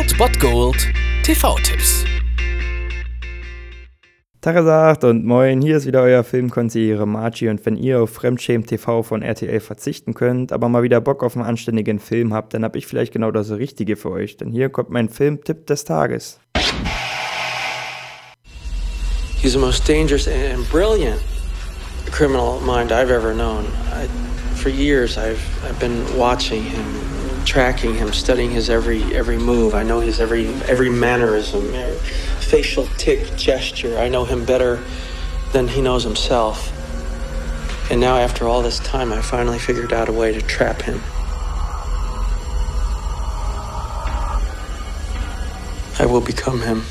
Old Bot Gold TV-Tipps. Tagesagt und moin, hier ist wieder euer Filmkonsigliere Margie und wenn ihr auf Fremdschämen TV von RTL verzichten könnt, aber mal wieder Bock auf einen anständigen Film habt, dann hab ich vielleicht genau das Richtige für euch, denn hier kommt mein Filmtipp des Tages. He's the most dangerous and brilliant criminal mind I've ever known. I, for years, I've I've been watching him, tracking him, studying his every every move. I know his every every mannerism, facial tick, gesture. I know him better than he knows himself. And now, after all this time, I finally figured out a way to trap him. I will become him.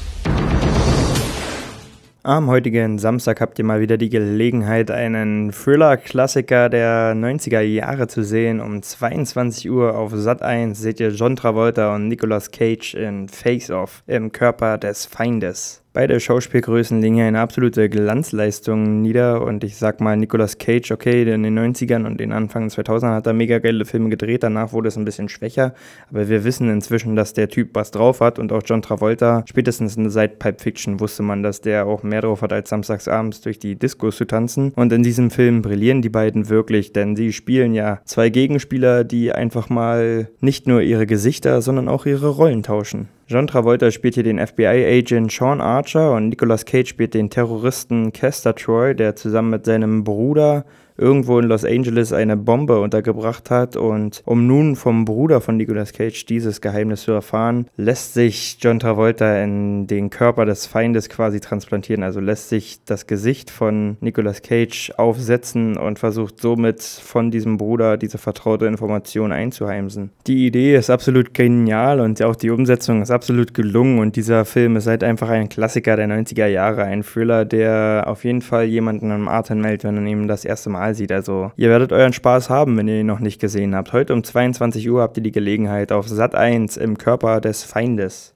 Am heutigen Samstag habt ihr mal wieder die Gelegenheit, einen Thriller-Klassiker der 90er Jahre zu sehen. Um 22 Uhr auf Sat 1 seht ihr John Travolta und Nicolas Cage in Face Off im Körper des Feindes. Beide Schauspielgrößen legen hier eine absolute Glanzleistung nieder. Und ich sag mal, Nicolas Cage, okay, in den 90ern und den Anfang 2000ern hat er mega geile Filme gedreht, danach wurde es ein bisschen schwächer, aber wir wissen inzwischen, dass der Typ was drauf hat. Und auch John Travolta, spätestens seit Pipe Fiction wusste man, dass der auch mehr drauf hat, als samstagsabends durch die Discos zu tanzen. Und in diesem Film brillieren die beiden wirklich, denn sie spielen ja zwei Gegenspieler, die einfach mal nicht nur ihre Gesichter, sondern auch ihre Rollen tauschen. John Travolta spielt hier den FBI-Agent Sean Archer und Nicolas Cage spielt den Terroristen Kester Troy, der zusammen mit seinem Bruder irgendwo in Los Angeles eine Bombe untergebracht hat. Und um nun vom Bruder von Nicolas Cage dieses Geheimnis zu erfahren, lässt sich John Travolta in den Körper des Feindes quasi transplantieren. Also lässt sich das Gesicht von Nicolas Cage aufsetzen und versucht somit von diesem Bruder diese vertraute Information einzuheimsen. Die Idee ist absolut genial und auch die Umsetzung ist absolut gelungen. Und dieser Film ist halt einfach ein Klassiker der 90er Jahre. Ein Thriller, der auf jeden Fall jemanden am Atem hält, wenn man ihn das erste Mal sieht. Also ihr werdet euren Spaß haben, wenn ihr ihn noch nicht gesehen habt. Heute um 22 Uhr habt ihr die Gelegenheit auf Sat 1 im Körper des Feindes.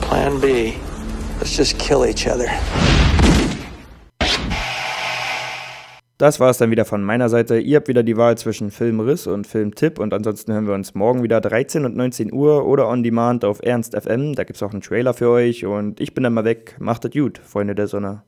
Plan B. Let's just kill each other. Das war es dann wieder von meiner Seite. Ihr habt wieder die Wahl zwischen Filmriss und Filmtipp und ansonsten hören wir uns morgen wieder 13 und 19 Uhr oder on demand auf Ernst FM. Da gibt es auch einen Trailer für euch und ich bin dann mal weg. Macht es gut, Freunde der Sonne.